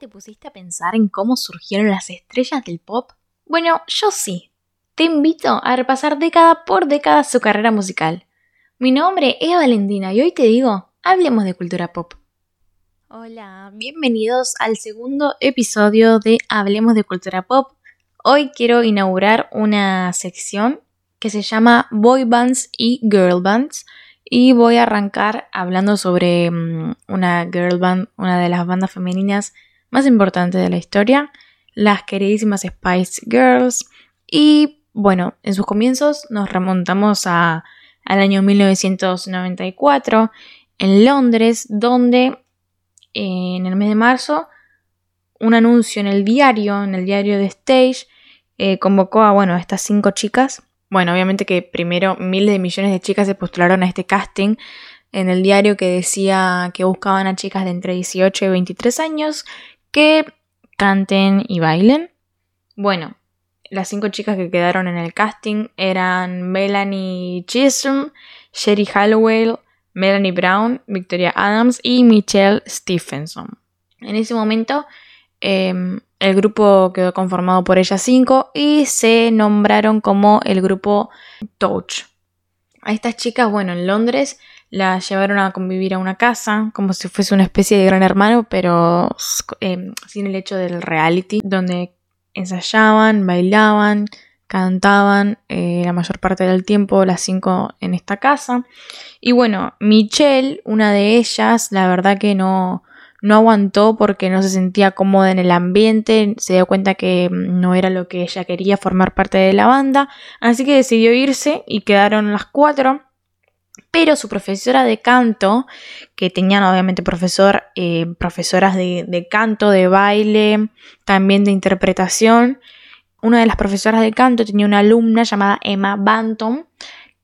te pusiste a pensar en cómo surgieron las estrellas del pop? Bueno, yo sí. Te invito a repasar década por década su carrera musical. Mi nombre es Valentina y hoy te digo, hablemos de cultura pop. Hola, bienvenidos al segundo episodio de Hablemos de cultura pop. Hoy quiero inaugurar una sección que se llama Boy Bands y Girl Bands y voy a arrancar hablando sobre mm, una girl band, una de las bandas femeninas más importantes de la historia, las queridísimas Spice Girls. Y bueno, en sus comienzos nos remontamos a, al año 1994 en Londres, donde en el mes de marzo un anuncio en el diario, en el diario de Stage, eh, convocó a bueno, a estas cinco chicas bueno, obviamente que primero miles de millones de chicas se postularon a este casting en el diario que decía que buscaban a chicas de entre 18 y 23 años que canten y bailen. Bueno, las cinco chicas que quedaron en el casting eran Melanie Chisholm, Sherry Hallowell, Melanie Brown, Victoria Adams y Michelle Stephenson. En ese momento em, el grupo quedó conformado por ellas cinco y se nombraron como el grupo Touch. A estas chicas, bueno, en Londres las llevaron a convivir a una casa, como si fuese una especie de gran hermano, pero em, sin el hecho del reality, donde ensayaban, bailaban, cantaban eh, la mayor parte del tiempo las cinco en esta casa. Y bueno, Michelle, una de ellas, la verdad que no, no aguantó porque no se sentía cómoda en el ambiente, se dio cuenta que no era lo que ella quería formar parte de la banda, así que decidió irse y quedaron las cuatro. Pero su profesora de canto, que tenían obviamente profesor, eh, profesoras de, de canto, de baile, también de interpretación, una de las profesoras de canto tenía una alumna llamada Emma Banton,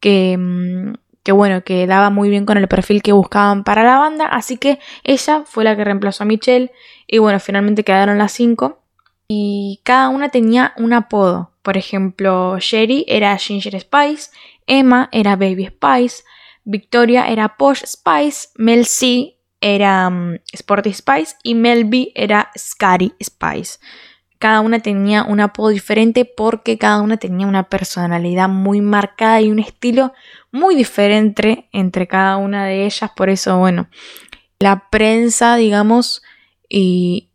que mm, que bueno, que daba muy bien con el perfil que buscaban para la banda, así que ella fue la que reemplazó a Michelle y bueno, finalmente quedaron las cinco y cada una tenía un apodo. Por ejemplo, Sherry era Ginger Spice, Emma era Baby Spice, Victoria era Posh Spice, Mel C era mm, Sporty Spice y Mel B era Scary Spice. Cada una tenía un apodo diferente porque cada una tenía una personalidad muy marcada y un estilo muy diferente entre cada una de ellas. Por eso, bueno, la prensa, digamos, y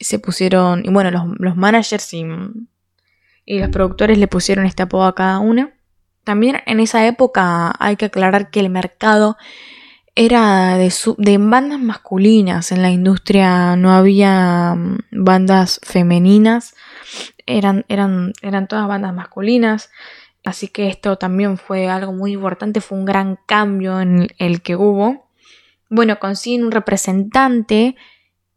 se pusieron, y bueno, los, managers y, y los productores le pusieron este apodo a cada una. También en esa época hay que aclarar que el mercado era de, bandas masculinas. En la industria no había mm, bandas femeninas, eran, eran, eran todas bandas masculinas. Así que esto también fue algo muy importante, fue un gran cambio en el que hubo. Bueno, consiguen un representante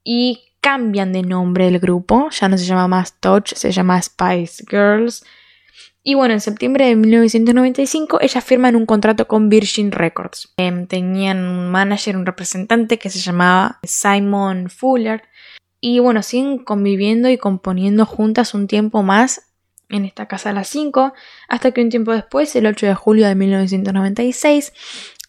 y cambian de nombre el grupo. Ya no se llama más Touch, se llama Spice Girls. Y bueno, en septiembre de 1995 ellas firman un contrato con Virgin Records. Em, tenían un manager, un representante que se llamaba Simon Fuller. Y bueno, siguen conviviendo y componiendo juntas un tiempo más en esta casa a las 5, hasta que un tiempo después, el 8 de julio de 1996,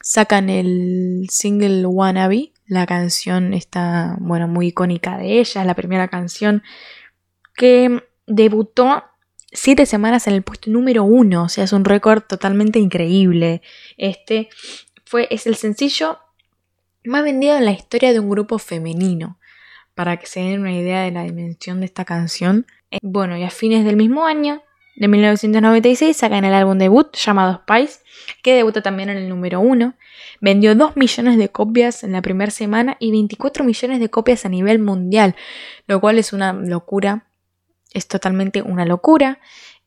sacan el single Wannabe, la canción está, bueno, muy icónica de ella, la primera canción que debutó siete semanas en el puesto número uno, o sea, es un récord totalmente increíble. Este fue, es el sencillo más vendido en la historia de un grupo femenino. Para que se den una idea de la dimensión de esta canción. Eh, bueno, y a fines del mismo año, de 1996, sacan el álbum debut llamado Spice, que debuta también en el número uno. Vendió 2 millones de copias en la primera semana y 24 millones de copias a nivel mundial, lo cual es una locura es totalmente una locura.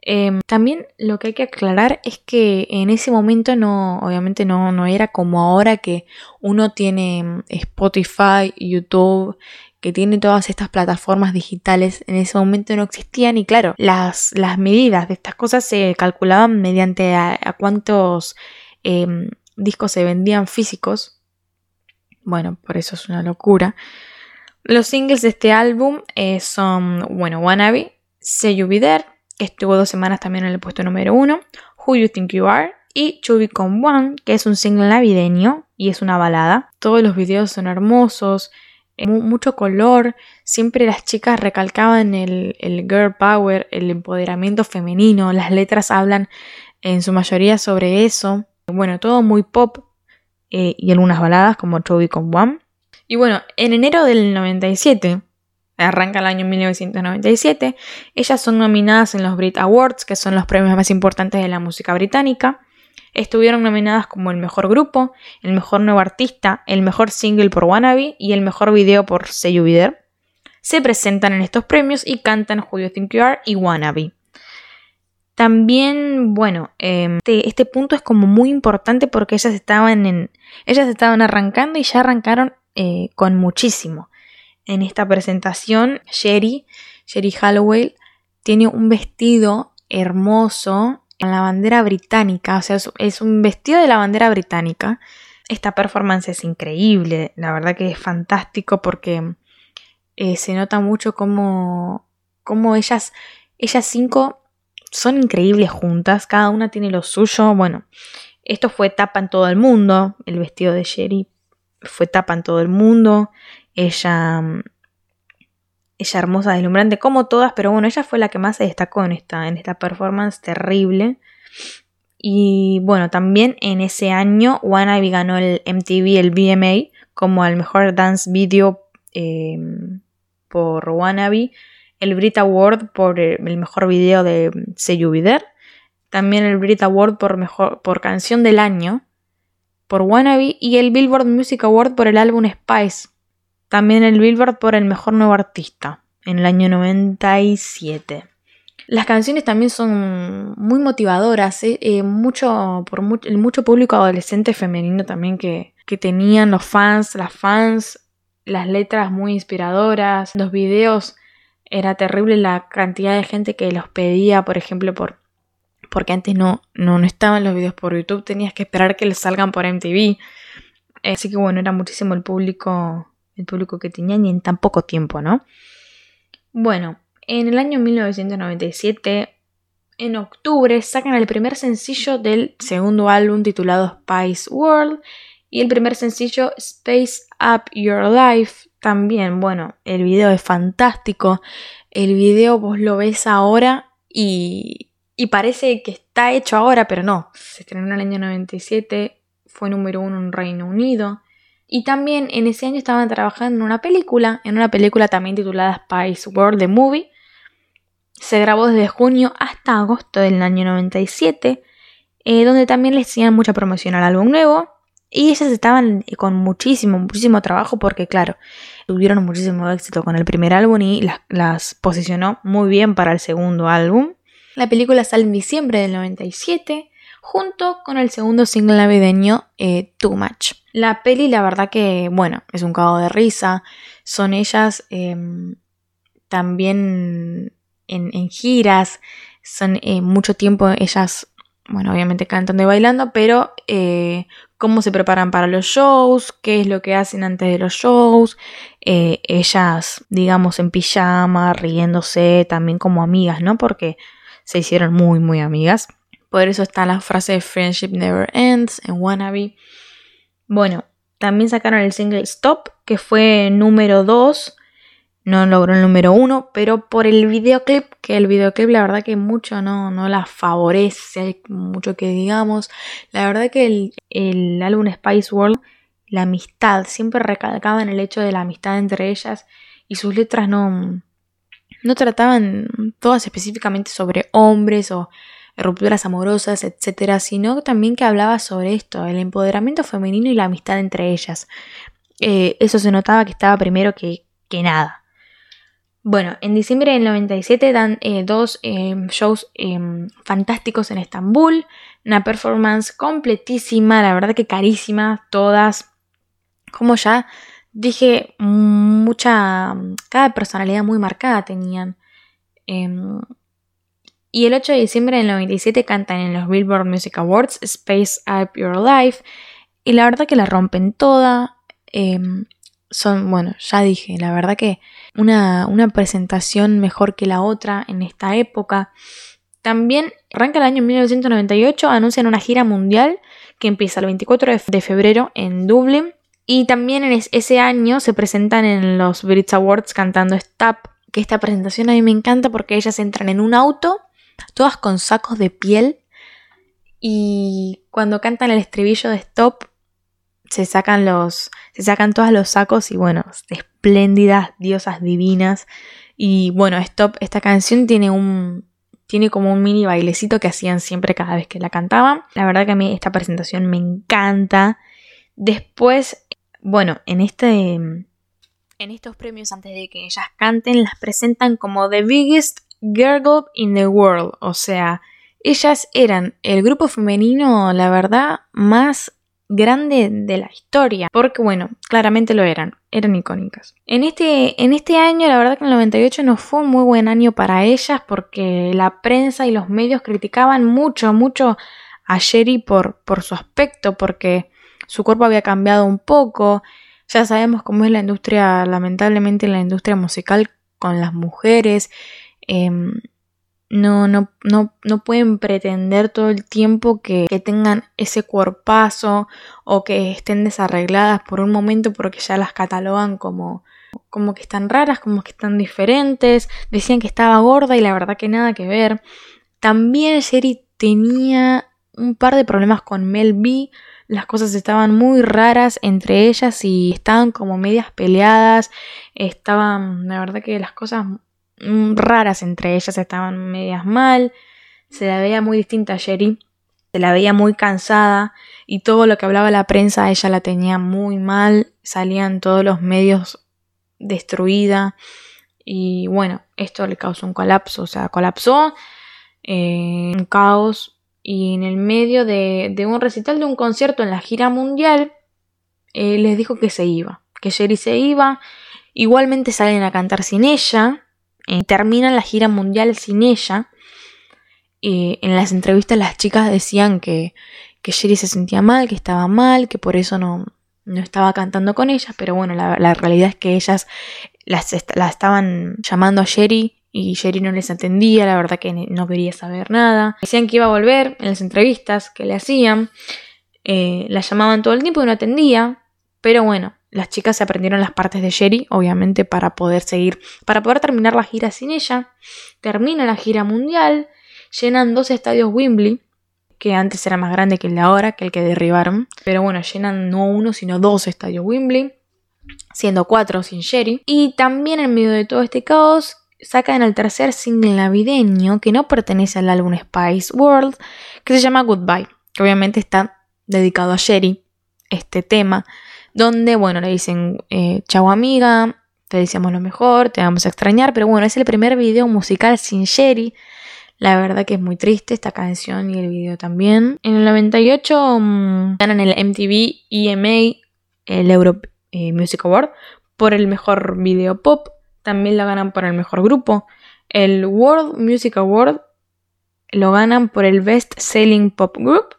Em, también lo que hay que aclarar es que en ese momento no, obviamente no, no era como ahora que uno tiene em, Spotify, YouTube, que tiene todas estas plataformas digitales. En ese momento no existían y claro, las, las medidas de estas cosas se calculaban mediante a, cuántos em, discos se vendían físicos. Bueno, por eso es una locura. Los singles de este álbum eh, son, bueno, Wannabe, Say You que estuvo dos semanas también en el puesto número uno, Who You Think You Are y To Become One, que es un single navideño y es una balada. Todos los videos son hermosos, mucho color, siempre las chicas recalcaban el, girl power, el empoderamiento femenino, las letras hablan en su mayoría sobre eso. Bueno, todo muy pop eh, y algunas baladas como Toby con One. Y bueno, en enero del 97, arranca el año 1997, ellas son nominadas en los Brit Awards, que son los premios más importantes de la música británica. Estuvieron nominadas como el mejor grupo, el mejor nuevo artista, el mejor single por Wannabe y el mejor video por Say You Se presentan en estos premios y cantan Who You Think You Are y Wannabe. También, bueno, em, este, este, punto es como muy importante porque ellas estaban en. Ellas estaban arrancando y ya arrancaron eh, con muchísimo. En esta presentación, Sherry, Sherry Hallowell, tiene un vestido hermoso en la bandera británica, o sea, es un vestido de la bandera británica. Esta performance es increíble, la verdad que es fantástico porque eh, se nota mucho como, como ellas, ellas cinco son increíbles juntas, cada una tiene lo suyo. Bueno, esto fue tapa en todo el mundo, el vestido de Sherry fue tapa en todo el mundo, ella, ella hermosa, deslumbrante, como todas, pero bueno, ella fue la que más se destacó en esta, en esta performance terrible. Y bueno, también en ese año Wannabe ganó el MTV, el BMA, como el mejor dance video eh, por Wannabe el Brit Award por eh, el mejor video de You también el Brit Award por, mejor, por canción del año por Wannabe y el Billboard Music Award por el álbum Spice. También el Billboard por el mejor nuevo artista en el año 97. Las canciones también son muy motivadoras, ¿eh? Eh, mucho, por el mucho público adolescente femenino también que, que tenían los fans, las fans, las letras muy inspiradoras, los videos era terrible la cantidad de gente que los pedía, por ejemplo, por porque antes no, no, no estaban los videos por YouTube, tenías que esperar que les salgan por MTV. Así que bueno, era muchísimo el público, el público que tenían y en tan poco tiempo, ¿no? Bueno, en el año 1997, en octubre, sacan el primer sencillo del segundo álbum titulado Spice World y el primer sencillo Space Up Your Life también, bueno, el video es fantástico. El video vos lo ves ahora y, y parece que está hecho ahora, pero no. Se estrenó en el año 97, fue número uno en Reino Unido. Y también en ese año estaban trabajando en una película, en una película también titulada Spice World The Movie. Se grabó desde junio hasta agosto del año 97, eh, donde también le hacían mucha promoción al álbum nuevo. Y ellas estaban con muchísimo, muchísimo trabajo porque, claro, tuvieron muchísimo éxito con el primer álbum y las, posicionó muy bien para el segundo álbum. La película sale en diciembre del 97 junto con el segundo single navideño eh, Too Much. La peli, la verdad que, bueno, es un cago de risa. Son ellas em, también en, giras. Son eh, mucho tiempo ellas bueno, obviamente cantando y bailando, pero eh, cómo se preparan para los shows, qué es lo que hacen antes de los shows, ellas, digamos, en pijama, riéndose, también como amigas, ¿no? Porque se hicieron muy, muy amigas. Por eso está la frase de Friendship Never Ends en Wannabe. Bueno, también sacaron el single Stop, que fue número 2 no logró el número uno, pero por el videoclip, que el videoclip la verdad que mucho no, no la favorece, hay mucho que digamos. La verdad que el, el álbum Spice World, la amistad, siempre recalcaba en el hecho de la amistad entre ellas y sus letras no, no trataban todas específicamente sobre hombres o rupturas amorosas, etcétera, sino también que hablaba sobre esto, el empoderamiento femenino y la amistad entre ellas. Eh, eso se notaba que estaba primero que, que nada. Bueno, en diciembre del 97 dan eh, dos em, shows em, fantásticos en Estambul, una performance completísima, la verdad que carísima, todas. Como ya dije, mucha, cada personalidad muy marcada tenían. Em, y el 8 de diciembre del 97 cantan en los Billboard Music Awards Space Up Your Life. Y la verdad que la rompen toda. son, bueno, ya dije, la verdad que una, presentación mejor que la otra en esta época. También arranca el año 1998, anuncian una gira mundial que empieza el 24 de febrero en Dublín Y también en ese año se presentan en los Brits Awards cantando Stop, que esta presentación a mí me encanta porque ellas entran en un auto, todas con sacos de piel, y cuando cantan el estribillo de Stop, se sacan los, se sacan todos los sacos y bueno, espléndidas, diosas divinas. Y bueno, Stop, esta canción tiene un, tiene como un mini bailecito que hacían siempre cada vez que la cantaban. La verdad que a mí esta presentación me encanta. Después, bueno, en este en estos premios antes de que ellas canten las presentan como the biggest girl in the world, o sea, ellas eran el grupo femenino, la verdad, más grande de la historia, porque bueno, claramente lo eran, eran icónicas. En este, en este año, la verdad que el 98 no fue un muy buen año para ellas porque la prensa y los medios criticaban mucho, mucho a Sherry por, por su aspecto, porque su cuerpo había cambiado un poco. Ya sabemos cómo es la industria, lamentablemente la industria musical con las mujeres. Em, no, no, no, no pueden pretender todo el tiempo que, tengan ese cuerpazo o que estén desarregladas por un momento porque ya las catalogan como, como que están raras, como que están diferentes. Decían que estaba gorda y la verdad que nada que ver. También Sherry tenía un par de problemas con Mel B. Las cosas estaban muy raras entre ellas y estaban como medias peleadas. Estaban, la verdad que las cosas raras entre ellas, estaban medias mal, se la veía muy distinta a Sherry, se la veía muy cansada y todo lo que hablaba la prensa ella la tenía muy mal, salían todos los medios destruida y bueno, esto le causó un colapso, o sea, colapsó, eh, un caos y en el medio de, un recital de un concierto en la gira mundial eh, les dijo que se iba, que Sherry se iba, igualmente salen a cantar sin ella, y terminan la gira mundial sin ella. en las entrevistas las chicas decían que, que Sherry se sentía mal, que estaba mal, que por eso no, no estaba cantando con ellas, pero bueno, la, realidad es que ellas las, estaban llamando a Sherry y Sherry no les atendía, la verdad que no quería saber nada. Decían que iba a volver en las entrevistas que le hacían, eh, la llamaban todo el tiempo y no atendía, pero bueno, las chicas se aprendieron las partes de Sherry, obviamente, para poder seguir, para poder terminar la gira sin ella. Termina la gira mundial, llenan dos estadios Wembley, que antes era más grande que el de ahora, que el que derribaron. Pero bueno, llenan no uno, sino dos estadios Wembley, siendo cuatro sin Sherry. Y también en medio de todo este caos, sacan el tercer single navideño, que no pertenece al álbum Spice World, que se llama Goodbye, que obviamente está dedicado a Sherry, este tema donde, bueno, le dicen, eh, chau amiga, te deseamos lo mejor, te vamos a extrañar, pero bueno, es el primer video musical sin Sherry. La verdad que es muy triste esta canción y el video también. En el 98 mm, ganan el MTV EMA, el Europe eh, Music Award, por el mejor video pop. También lo ganan por el mejor grupo. El World Music Award lo ganan por el Best Selling Pop Group.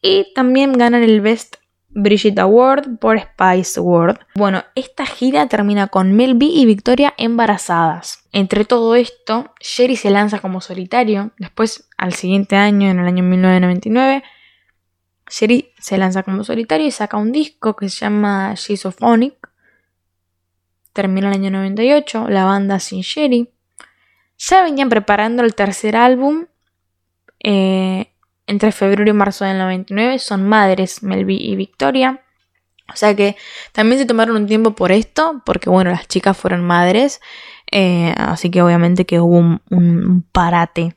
Y también ganan el Best Brigitte Award por Spice World. Bueno, esta gira termina con Mel B y Victoria embarazadas. Entre todo esto, Sherry se lanza como solitario. Después, al siguiente año, en el año 1999, Sherry se lanza como solitario y saca un disco que se llama Schizophonic. Termina el año 98, la banda sin Sherry. Ya venían preparando el tercer álbum. Eh, entre febrero y marzo del 99 son madres Melby y Victoria. O sea que también se tomaron un tiempo por esto, porque bueno, las chicas fueron madres, eh, así que obviamente que hubo un, parate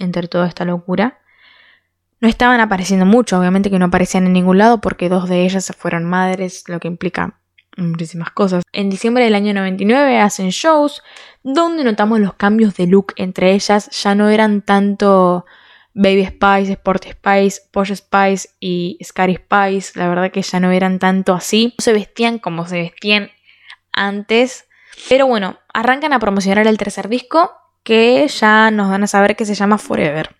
entre toda esta locura. No estaban apareciendo mucho, obviamente que no aparecían en ningún lado porque dos de ellas fueron madres, lo que implica muchísimas cosas. En diciembre del año 99 hacen shows donde notamos los cambios de look entre ellas, ya no eran tanto Baby Spice, Sport Spice, Posh Spice y Scary Spice, la verdad que ya no eran tanto así. No se vestían como se vestían antes. Pero bueno, arrancan a promocionar el tercer disco que ya nos van a saber que se llama Forever.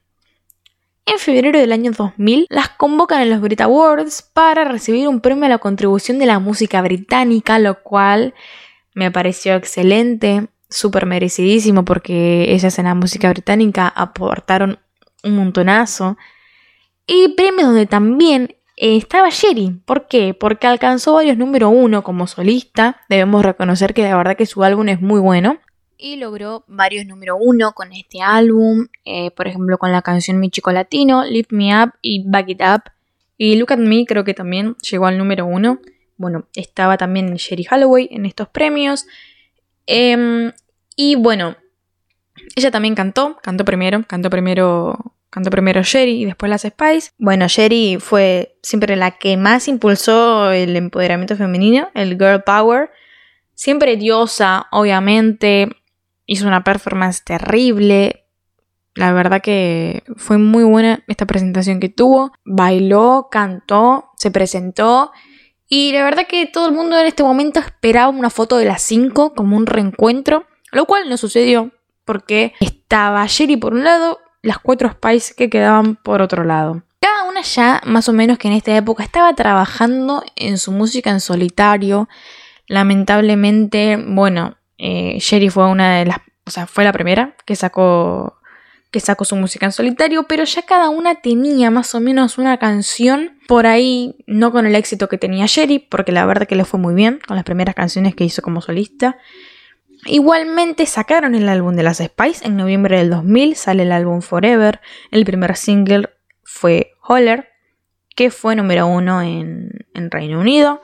En febrero del año 2000 las convocan en los Brit Awards para recibir un premio a la contribución de la música británica, lo cual me pareció excelente, súper merecidísimo porque ellas en la música británica aportaron un montonazo. Y premios donde también eh, estaba Sherry. ¿Por qué? Porque alcanzó varios número uno como solista. Debemos reconocer que la verdad que su álbum es muy bueno. Y logró varios número uno con este álbum. Eh, por ejemplo, con la canción Mi Chico Latino, Lift Me Up y Back It Up. Y Look at Me creo que también llegó al número uno. Bueno, estaba también Sherry Holloway en estos premios. Em, y bueno, ella también cantó, cantó primero, cantó primero Cantó primero Sherry y después las Spice. Bueno, Sherry fue siempre la que más impulsó el empoderamiento femenino, el girl power. Siempre diosa, obviamente. Hizo una performance terrible. La verdad que fue muy buena esta presentación que tuvo. Bailó, cantó, se presentó. Y la verdad que todo el mundo en este momento esperaba una foto de las 5 como un reencuentro. Lo cual no sucedió porque estaba Sherry por un lado las cuatro Spice que quedaban por otro lado. Cada una ya, más o menos que en esta época, estaba trabajando en su música en solitario. Lamentablemente, bueno, eh, Sherry fue una de las, o sea, fue la primera que sacó que sacó su música en solitario, pero ya cada una tenía más o menos una canción por ahí, no con el éxito que tenía Sherry, porque la verdad que le fue muy bien con las primeras canciones que hizo como solista. Igualmente sacaron el álbum de las Spice en noviembre del 2000, sale el álbum Forever, el primer single fue Holler, que fue número uno en, Reino Unido.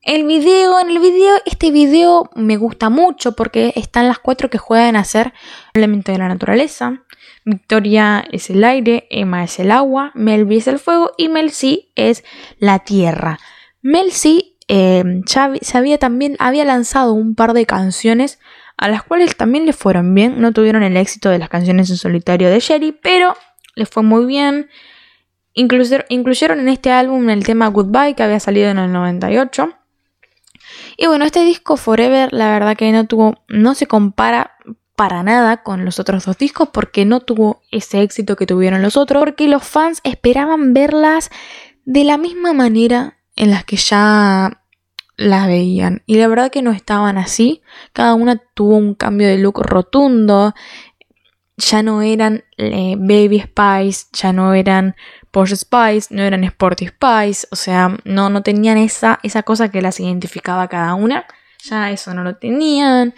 El video, en el video, este video me gusta mucho porque están las cuatro que juegan a ser elemento de la naturaleza. Victoria es el aire, Emma es el agua, Melby es el fuego y Mel es la tierra. Mel Em, ya se había también había lanzado un par de canciones a las cuales también le fueron bien. No tuvieron el éxito de las canciones en solitario de Sherry, pero le fue muy bien. incluyeron en este álbum el tema Goodbye que había salido en el 98. Y bueno, este disco Forever, la verdad que no tuvo, no se compara para nada con los otros dos discos porque no tuvo ese éxito que tuvieron los otros, porque los fans esperaban verlas de la misma manera en las que ya las veían. Y la verdad que no estaban así. Cada una tuvo un cambio de look rotundo. Ya no eran eh, Baby Spice, ya no eran Porsche Spice, no eran Sporty Spice. O sea, no, no tenían esa, esa cosa que las identificaba cada una. Ya eso no lo tenían.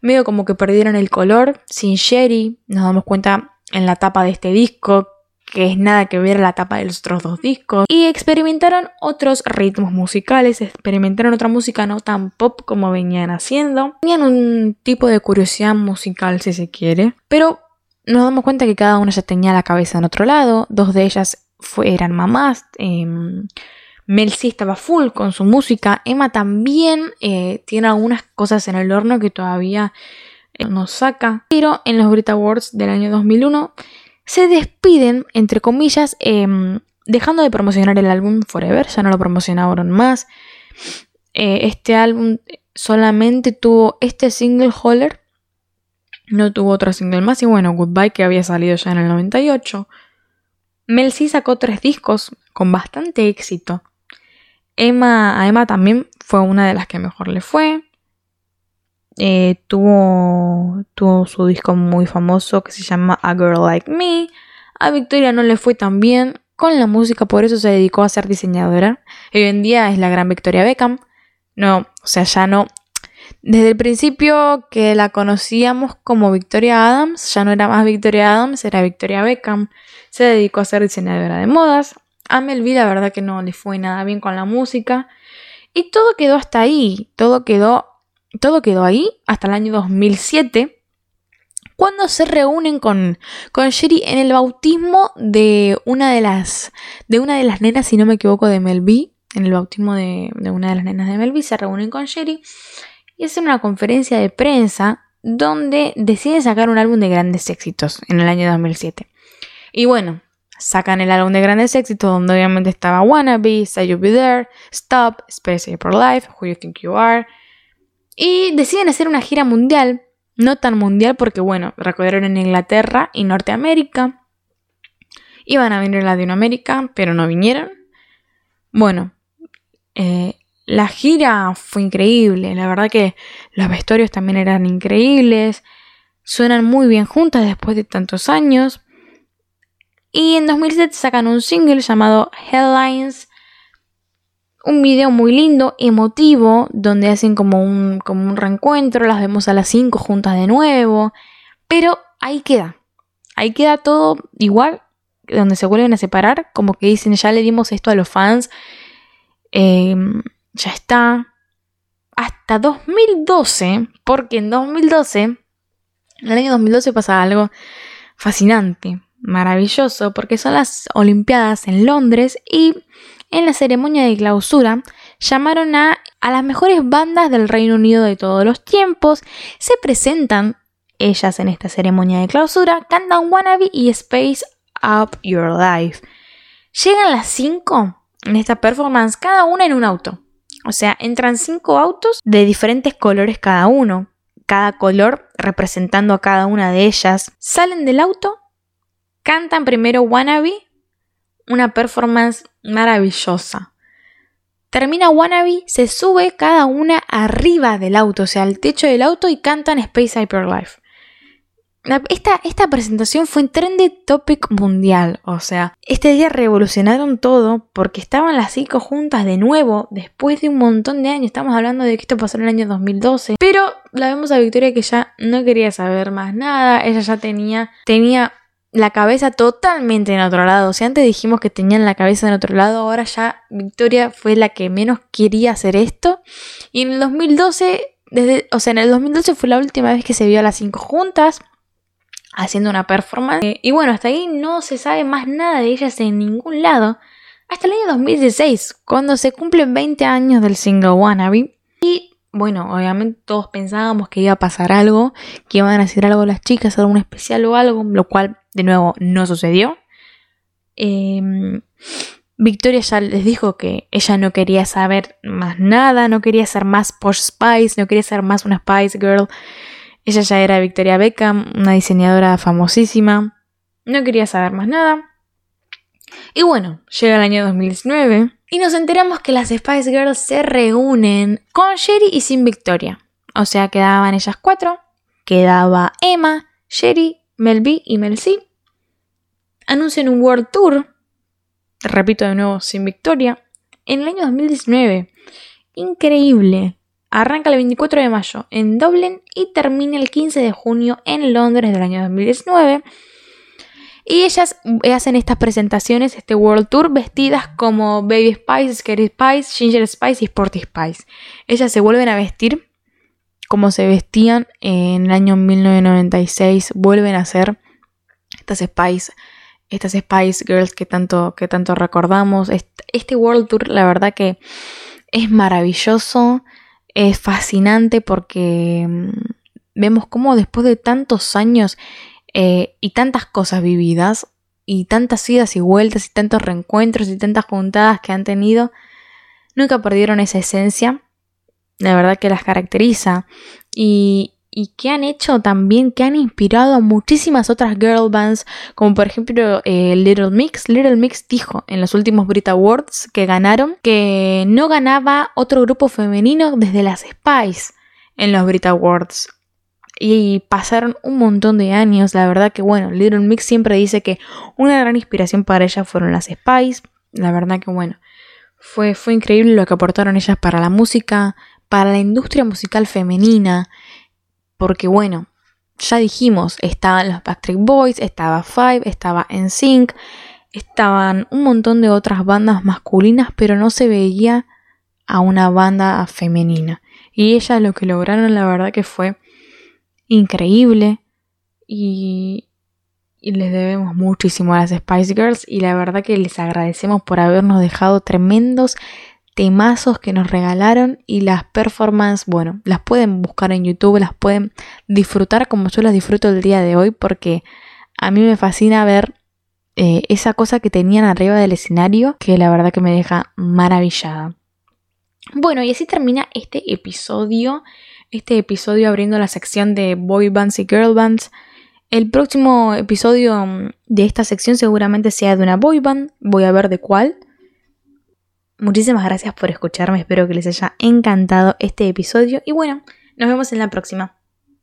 Medio como que perdieron el color. Sin Sherry, nos damos cuenta en la tapa de este disco que es nada que ver a la tapa de los otros dos discos. Y experimentaron otros ritmos musicales, experimentaron otra música no tan pop como venían haciendo. Tenían un tipo de curiosidad musical si se quiere, pero nos damos cuenta que cada una ya tenía la cabeza en otro lado, dos de ellas eran mamás. Eh, Mel sí estaba full con su música. Emma también eh, tiene algunas cosas en el horno que todavía eh, nos saca. Pero en los Brit Awards del año 2001 se despiden, entre comillas, em, dejando de promocionar el álbum Forever, ya no lo promocionaron más. Eh, este álbum solamente tuvo este single Holler, no tuvo otro single más, y bueno, Goodbye que había salido ya en el 98. Mel C sacó tres discos con bastante éxito. Emma, a Emma también fue una de las que mejor le fue. Eh, tuvo, tuvo su disco muy famoso que se llama A Girl Like Me. A Victoria no le fue tan bien con la música, por eso se dedicó a ser diseñadora. Hoy en día es la gran Victoria Beckham. No, o sea, ya no. Desde el principio que la conocíamos como Victoria Adams, ya no era más Victoria Adams, era Victoria Beckham. Se dedicó a ser diseñadora de modas. A Melville la verdad que no le fue nada bien con la música. Y todo quedó hasta ahí. Todo quedó todo quedó ahí hasta el año 2007, cuando se reúnen con, con Sherry en el bautismo de una de las, de una de las nenas, si no me equivoco, de Melby. En el bautismo de, de una de las nenas de Melby se reúnen con Sherry y hacen una conferencia de prensa donde deciden sacar un álbum de grandes éxitos en el año 2007. Y bueno, sacan el álbum de grandes éxitos donde obviamente estaba Wannabe, Say You'll Be There, Stop, Space for Life, Who You Think You Are, y deciden hacer una gira mundial, no tan mundial porque, bueno, recorrieron en Inglaterra y Norteamérica. Iban a venir a Latinoamérica, pero no vinieron. Bueno, eh, la gira fue increíble. La verdad que los vestuarios también eran increíbles. Suenan muy bien juntas después de tantos años. Y en 2007 sacan un single llamado Headlines un video muy lindo, emotivo, donde hacen como un, como un reencuentro, las vemos a las 5 juntas de nuevo, pero ahí queda, ahí queda todo igual, donde se vuelven a separar, como que dicen, ya le dimos esto a los fans, em, ya está, hasta 2012, porque en 2012, en el año 2012 pasa algo fascinante, maravilloso, porque son las Olimpiadas en Londres y en la ceremonia de clausura llamaron a, a las mejores bandas del Reino Unido de todos los tiempos, se presentan ellas en esta ceremonia de clausura, cantan Wannabe y Space Up Your Life. Llegan las 5 en esta performance, cada una en un auto. O sea, entran 5 autos de diferentes colores cada uno, cada color representando a cada una de ellas. Salen del auto, cantan primero Wannabe una performance maravillosa. Termina Wannabe, se sube cada una arriba del auto, o sea, al techo del auto y cantan Space Hyperlife. Esta, esta presentación fue en Trendy Topic Mundial, o sea, este día revolucionaron todo porque estaban las cinco juntas de nuevo después de un montón de años. Estamos hablando de que esto pasó en el año 2012, pero la vemos a Victoria que ya no quería saber más nada, ella ya tenía, tenía la cabeza totalmente en otro lado. Si antes dijimos que tenían la cabeza en otro lado, ahora ya Victoria fue la que menos quería hacer esto. Y en el 2012, desde, o sea, en el 2012 fue la última vez que se vio a las cinco juntas haciendo una performance. Eh, y bueno, hasta ahí no se sabe más nada de ellas en ningún lado. Hasta el año 2016, cuando se cumplen 20 años del single Wannabe. Y bueno, obviamente todos pensábamos que iba a pasar algo, que iban a hacer algo las chicas, algún especial o algo, lo cual de nuevo no sucedió. Em, Victoria ya les dijo que ella no quería saber más nada, no quería ser más Posh Spice, no quería ser más una Spice Girl. Ella ya era Victoria Beckham, una diseñadora famosísima. No quería saber más nada. Y bueno, llega el año 2019 y nos enteramos que las Spice Girls se reúnen con Sherry y sin Victoria. O sea, quedaban ellas cuatro. Quedaba Emma, Sherry, Mel B y Mel C anuncian un World Tour, repito de nuevo, sin victoria, en el año 2019. Increíble. Arranca el 24 de mayo en Dublin y termina el 15 de junio en Londres del año 2019. Y ellas hacen estas presentaciones, este World Tour, vestidas como Baby Spice, Scary Spice, Ginger Spice y Sporty Spice. Ellas se vuelven a vestir como se vestían en el año 1996, vuelven a ser estas Spice estas Spice Girls que tanto, que tanto recordamos. Este World Tour, la verdad que es maravilloso, es fascinante porque mm, vemos cómo después de tantos años eh, y tantas cosas vividas, y tantas idas y vueltas, y tantos reencuentros, y tantas juntadas que han tenido, nunca perdieron esa esencia, la verdad que las caracteriza. Y, y que han hecho también, que han inspirado a muchísimas otras girl bands, como por ejemplo eh, Little Mix. Little Mix dijo en los últimos Brit Awards que ganaron que no ganaba otro grupo femenino desde las Spice en los Brit Awards. Y pasaron un montón de años, la verdad que bueno, Little Mix siempre dice que una gran inspiración para ella fueron las Spice. La verdad que bueno, fue, fue increíble lo que aportaron ellas para la música, para la industria musical femenina porque bueno, ya dijimos, estaban los Backstreet Boys, estaba Five, estaba NSYNC, estaban un montón de otras bandas masculinas, pero no se veía a una banda femenina. Y ellas lo que lograron, la verdad que fue increíble. Y, y, les debemos muchísimo a las Spice Girls. Y la verdad que les agradecemos por habernos dejado tremendos temazos que nos regalaron y las performances, bueno, las pueden buscar en YouTube, las pueden disfrutar como yo las disfruto el día de hoy porque a mí me fascina ver eh, esa cosa que tenían arriba del escenario que la verdad que me deja maravillada. Bueno, y así termina este episodio, este episodio abriendo la sección de boy bands y girl bands. El próximo episodio de esta sección seguramente sea de una boy band, voy a ver de cuál. Muchísimas gracias por escucharme, espero que les haya encantado este episodio y bueno, nos vemos en la próxima.